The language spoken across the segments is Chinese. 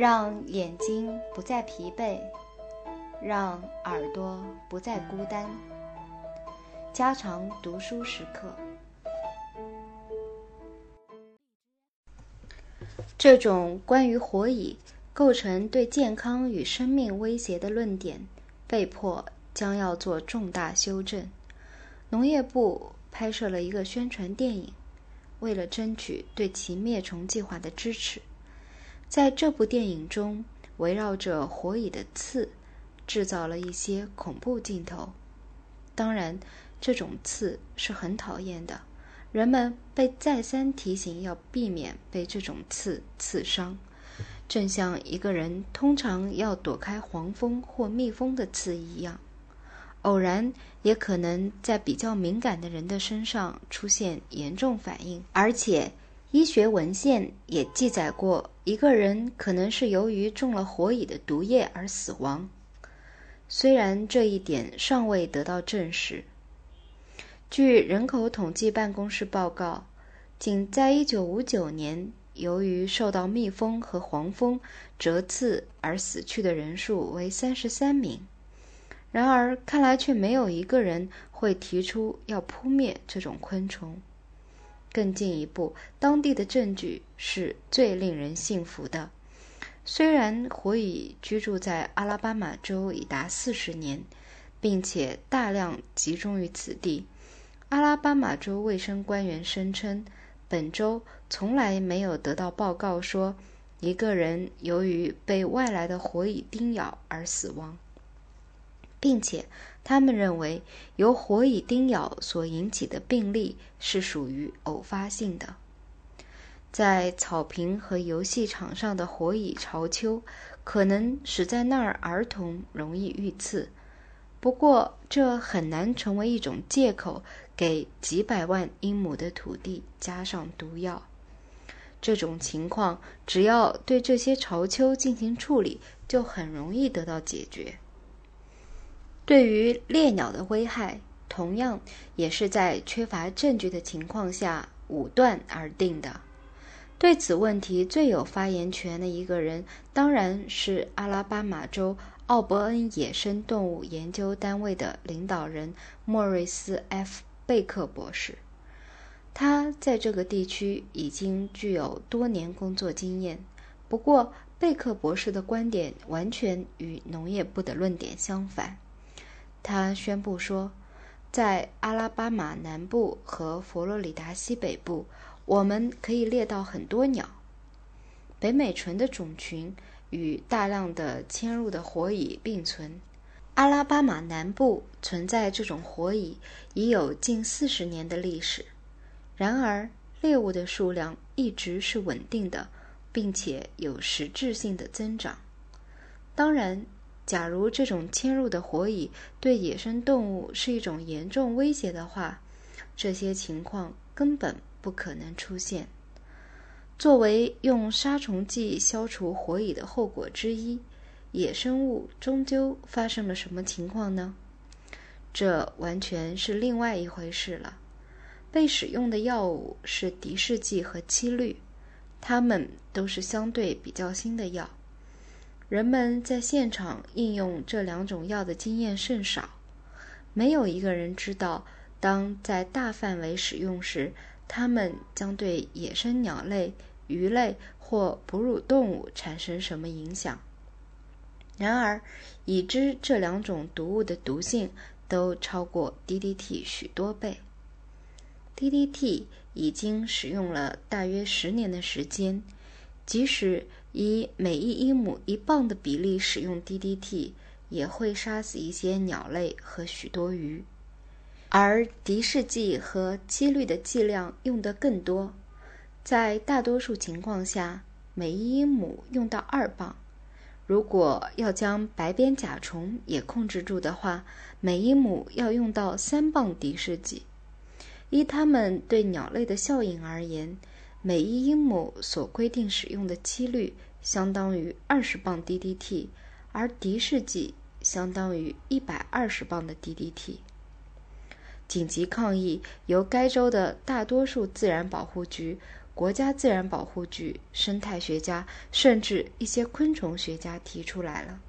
让眼睛不再疲惫，让耳朵不再孤单。加长读书时刻。这种关于火蚁构成对健康与生命威胁的论点，被迫将要做重大修正。农业部拍摄了一个宣传电影，为了争取对其灭虫计划的支持，在这部电影中，围绕着火蚁的刺，制造了一些恐怖镜头。当然。这种刺是很讨厌的，人们被再三提醒要避免被这种刺刺伤，正像一个人通常要躲开黄蜂或蜜蜂的刺一样。偶然也可能在比较敏感的人的身上出现严重反应，而且医学文献也记载过，一个人可能是由于中了火蚁的毒液而死亡。虽然这一点尚未得到证实。据人口统计办公室报告，仅在1959年，由于受到蜜蜂和黄蜂蛰刺而死去的人数为33名。然而，看来却没有一个人会提出要扑灭这种昆虫。更进一步，当地的证据是最令人信服的。虽然火蚁居住在阿拉巴马州已达40年，并且大量集中于此地。阿拉巴马州卫生官员声称，本周从来没有得到报告说一个人由于被外来的火蚁叮咬而死亡，并且他们认为由火蚁叮咬所引起的病例是属于偶发性的。在草坪和游戏场上的火蚁巢丘，可能使在那儿儿童容易遇刺。不过，这很难成为一种借口，给几百万英亩的土地加上毒药。这种情况，只要对这些巢丘进行处理，就很容易得到解决。对于猎鸟的危害，同样也是在缺乏证据的情况下武断而定的。对此问题最有发言权的一个人，当然是阿拉巴马州。奥伯恩野生动物研究单位的领导人莫瑞斯 ·F· 贝克博士，他在这个地区已经具有多年工作经验。不过，贝克博士的观点完全与农业部的论点相反。他宣布说，在阿拉巴马南部和佛罗里达西北部，我们可以猎到很多鸟。北美纯的种群。与大量的迁入的火蚁并存，阿拉巴马南部存在这种火蚁已有近四十年的历史。然而，猎物的数量一直是稳定的，并且有实质性的增长。当然，假如这种迁入的火蚁对野生动物是一种严重威胁的话，这些情况根本不可能出现。作为用杀虫剂消除火蚁的后果之一，野生物终究发生了什么情况呢？这完全是另外一回事了。被使用的药物是敌视剂和七氯，它们都是相对比较新的药。人们在现场应用这两种药的经验甚少，没有一个人知道，当在大范围使用时，它们将对野生鸟类。鱼类或哺乳动物产生什么影响？然而，已知这两种毒物的毒性都超过 DDT 许多倍。DDT 已经使用了大约十年的时间，即使以每一英亩一磅的比例使用 DDT，也会杀死一些鸟类和许多鱼。而敌视剂和七氯的剂量用得更多。在大多数情况下，每一英亩用到二磅。如果要将白边甲虫也控制住的话，每一亩要用到三磅敌视剂。依它们对鸟类的效应而言，每一英亩所规定使用的几率相当于二十磅 DDT，而敌视剂相当于一百二十磅的 DDT。紧急抗议由该州的大多数自然保护局。国家自然保护局、生态学家，甚至一些昆虫学家提出来了。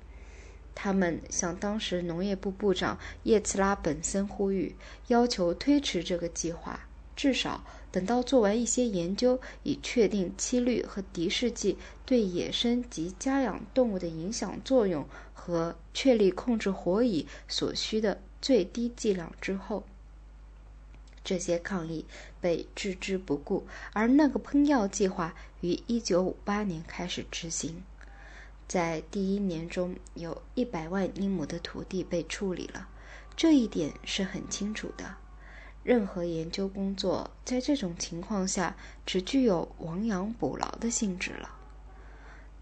他们向当时农业部部长叶茨拉本森呼吁，要求推迟这个计划，至少等到做完一些研究，以确定七氯和敌视剂对野生及家养动物的影响作用和确立控制火蚁所需的最低剂量之后。这些抗议被置之不顾，而那个喷药计划于1958年开始执行。在第一年中，有一百万英亩的土地被处理了，这一点是很清楚的。任何研究工作在这种情况下只具有亡羊补牢的性质了。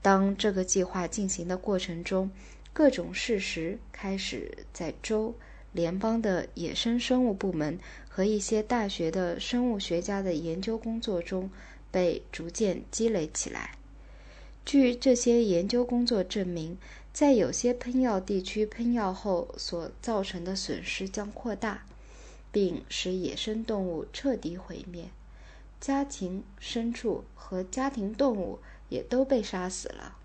当这个计划进行的过程中，各种事实开始在州、联邦的野生生物部门和一些大学的生物学家的研究工作中被逐渐积累起来。据这些研究工作证明，在有些喷药地区，喷药后所造成的损失将扩大，并使野生动物彻底毁灭，家禽、牲畜和家庭动物也都被杀死了。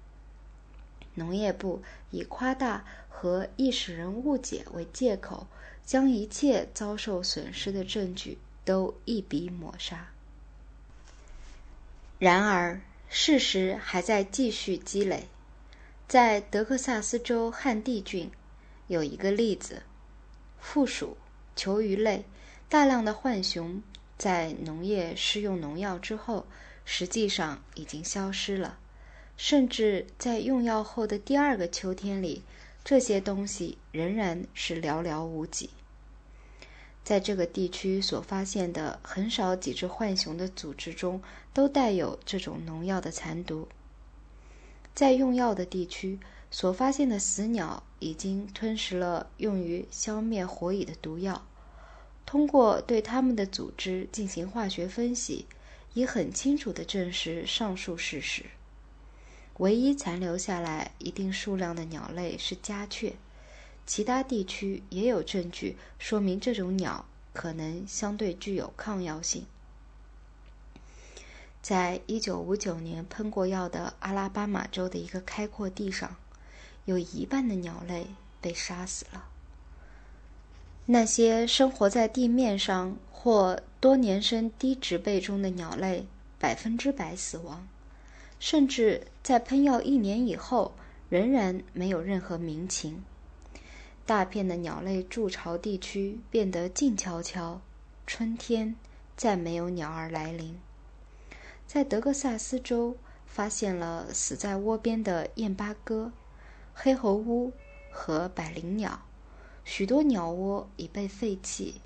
农业部以夸大和易使人误解为借口，将一切遭受损失的证据都一笔抹杀。然而，事实还在继续积累，在德克萨斯州汉地郡有一个例子：负鼠、球鱼类、大量的浣熊在农业施用农药之后，实际上已经消失了。甚至在用药后的第二个秋天里，这些东西仍然是寥寥无几。在这个地区所发现的很少几只浣熊的组织中，都带有这种农药的残毒。在用药的地区所发现的死鸟已经吞食了用于消灭火蚁的毒药。通过对它们的组织进行化学分析，已很清楚地证实上述事实。唯一残留下来一定数量的鸟类是家雀。其他地区也有证据说明这种鸟可能相对具有抗药性。在一九五九年喷过药的阿拉巴马州的一个开阔地上，有一半的鸟类被杀死了。那些生活在地面上或多年生低植被中的鸟类百分之百死亡，甚至在喷药一年以后仍然没有任何鸣禽。大片的鸟类筑巢地区变得静悄悄，春天再没有鸟儿来临。在德克萨斯州，发现了死在窝边的燕八哥、黑喉乌和百灵鸟，许多鸟窝已被废弃。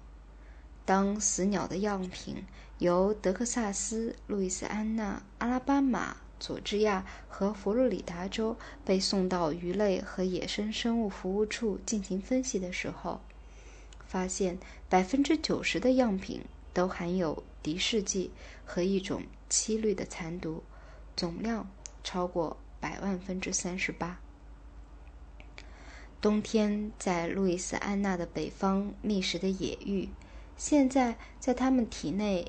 当死鸟的样品由德克萨斯、路易斯安那、阿拉巴马。佐治亚和佛罗里达州被送到鱼类和野生生物服务处进行分析的时候，发现百分之九十的样品都含有敌视剂和一种七氯的残毒，总量超过百万分之三十八。冬天在路易斯安那的北方觅食的野芋，现在在它们体内